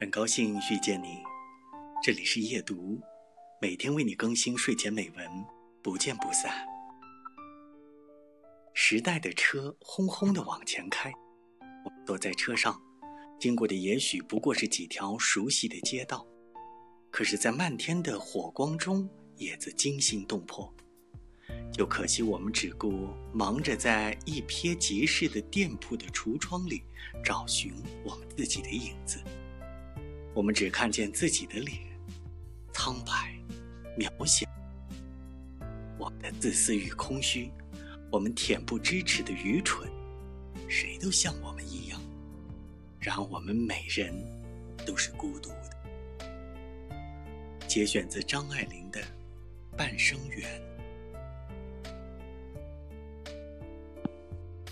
很高兴遇见你，这里是夜读，每天为你更新睡前美文，不见不散。时代的车轰轰地往前开，我坐在车上，经过的也许不过是几条熟悉的街道，可是，在漫天的火光中，也自惊心动魄。就可惜我们只顾忙着在一瞥即逝的店铺的橱窗里找寻我们自己的影子。我们只看见自己的脸，苍白、渺小。我们的自私与空虚，我们恬不知耻的愚蠢，谁都像我们一样。然而，我们每人都是孤独的。节选自张爱玲的《半生缘》。